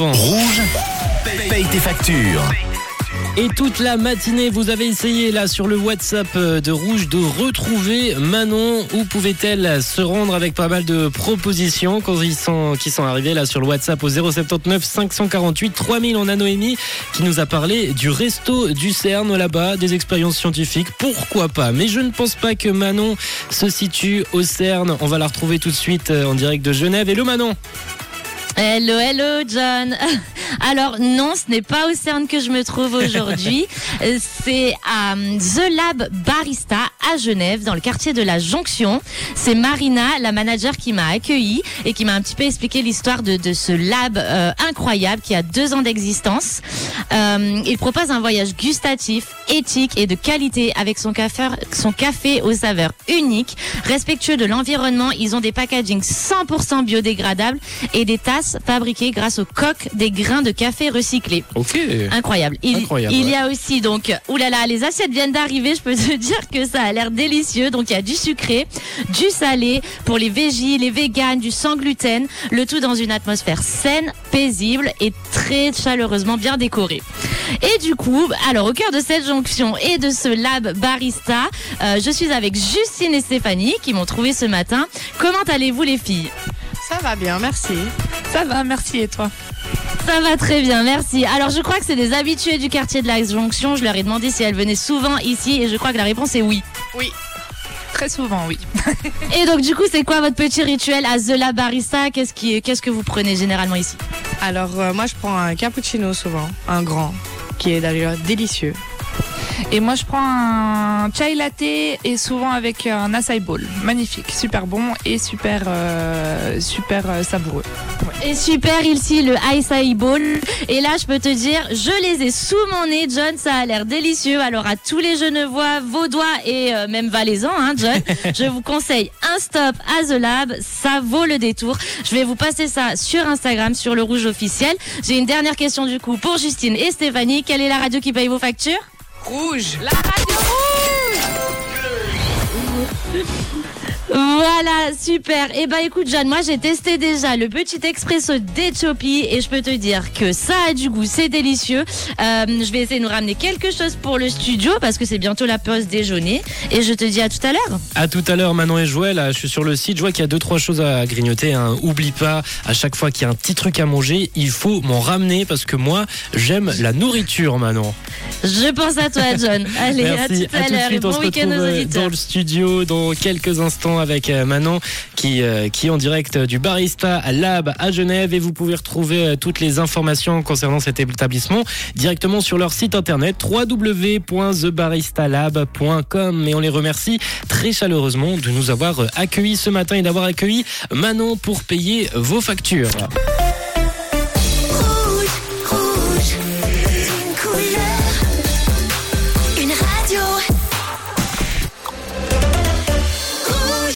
Rouge, paye tes factures. Et toute la matinée, vous avez essayé là sur le WhatsApp euh, de Rouge de retrouver Manon. Où pouvait-elle se rendre avec pas mal de propositions qui sont arrivés là sur le WhatsApp au 079 548 3000. On a Noémie qui nous a parlé du resto du CERN là-bas, des expériences scientifiques. Pourquoi pas? Mais je ne pense pas que Manon se situe au CERN. On va la retrouver tout de suite euh, en direct de Genève. Hello Manon Hello, hello, John. Alors non, ce n'est pas au CERN que je me trouve aujourd'hui. C'est à euh, The Lab Barista à Genève, dans le quartier de la Jonction. C'est Marina, la manager, qui m'a accueilli et qui m'a un petit peu expliqué l'histoire de, de, ce lab euh, incroyable qui a deux ans d'existence. Euh, il propose un voyage gustatif, éthique et de qualité avec son café, son café aux saveurs uniques, respectueux de l'environnement. Ils ont des packagings 100% biodégradables et des tasses fabriquées grâce aux coques des grains de café recyclés. Ok. Incroyable. Il, Incroyable, il ouais. y a aussi donc, oulala, les assiettes viennent d'arriver. Je peux te dire que ça a l'air délicieux. Donc il y a du sucré, du salé pour les végies, les véganes, du sans gluten. Le tout dans une atmosphère saine, paisible et très chaleureusement bien décorée. Et du coup, alors au cœur de cette jonction et de ce lab barista, euh, je suis avec Justine et Stéphanie qui m'ont trouvé ce matin. Comment allez-vous les filles? Ça va bien, merci. Ça va, merci et toi? Ça va très bien, merci. Alors je crois que c'est des habitués du quartier de la jonction. Je leur ai demandé si elles venaient souvent ici et je crois que la réponse est oui. Oui. Très souvent, oui. Et donc du coup, c'est quoi votre petit rituel à The La Barista Qu'est-ce qui, qu'est-ce que vous prenez généralement ici? Alors, euh, moi, je prends un cappuccino souvent, un grand, qui est d'ailleurs délicieux. Et moi, je prends un chai latte et souvent avec un acai bowl. Magnifique, super bon et super, euh, super euh, savoureux. Et super ici le Ice Bowl. Et là, je peux te dire, je les ai sous mon nez, John. Ça a l'air délicieux. Alors à tous les Genevois, Vaudois et euh, même Valaisans, hein, John, je vous conseille un stop à The Lab. Ça vaut le détour. Je vais vous passer ça sur Instagram, sur le Rouge officiel. J'ai une dernière question du coup pour Justine et Stéphanie. Quelle est la radio qui paye vos factures? Rouge. La radio rouge Voilà, super. Et bah écoute John, moi j'ai testé déjà le petit expresso d'Ethiopie et je peux te dire que ça a du goût, c'est délicieux. Euh, je vais essayer de nous ramener quelque chose pour le studio parce que c'est bientôt la pause déjeuner et je te dis à tout à l'heure. À tout à l'heure, Manon et Joël. Là, je suis sur le site. Je vois qu'il y a deux, trois choses à grignoter. Hein. Oublie pas, à chaque fois qu'il y a un petit truc à manger, il faut m'en ramener parce que moi, j'aime la nourriture, Manon. Je pense à toi John. Allez, Merci. à tout à, l'heure bon week-end aux euh, auditeurs. dans le studio dans quelques instants avec euh, Manon qui, euh, qui est en direct du Barista Lab à Genève et vous pouvez retrouver euh, toutes les informations concernant cet établissement directement sur leur site internet www.thebaristalab.com et on les remercie très chaleureusement de nous avoir euh, accueillis ce matin et d'avoir accueilli Manon pour payer vos factures.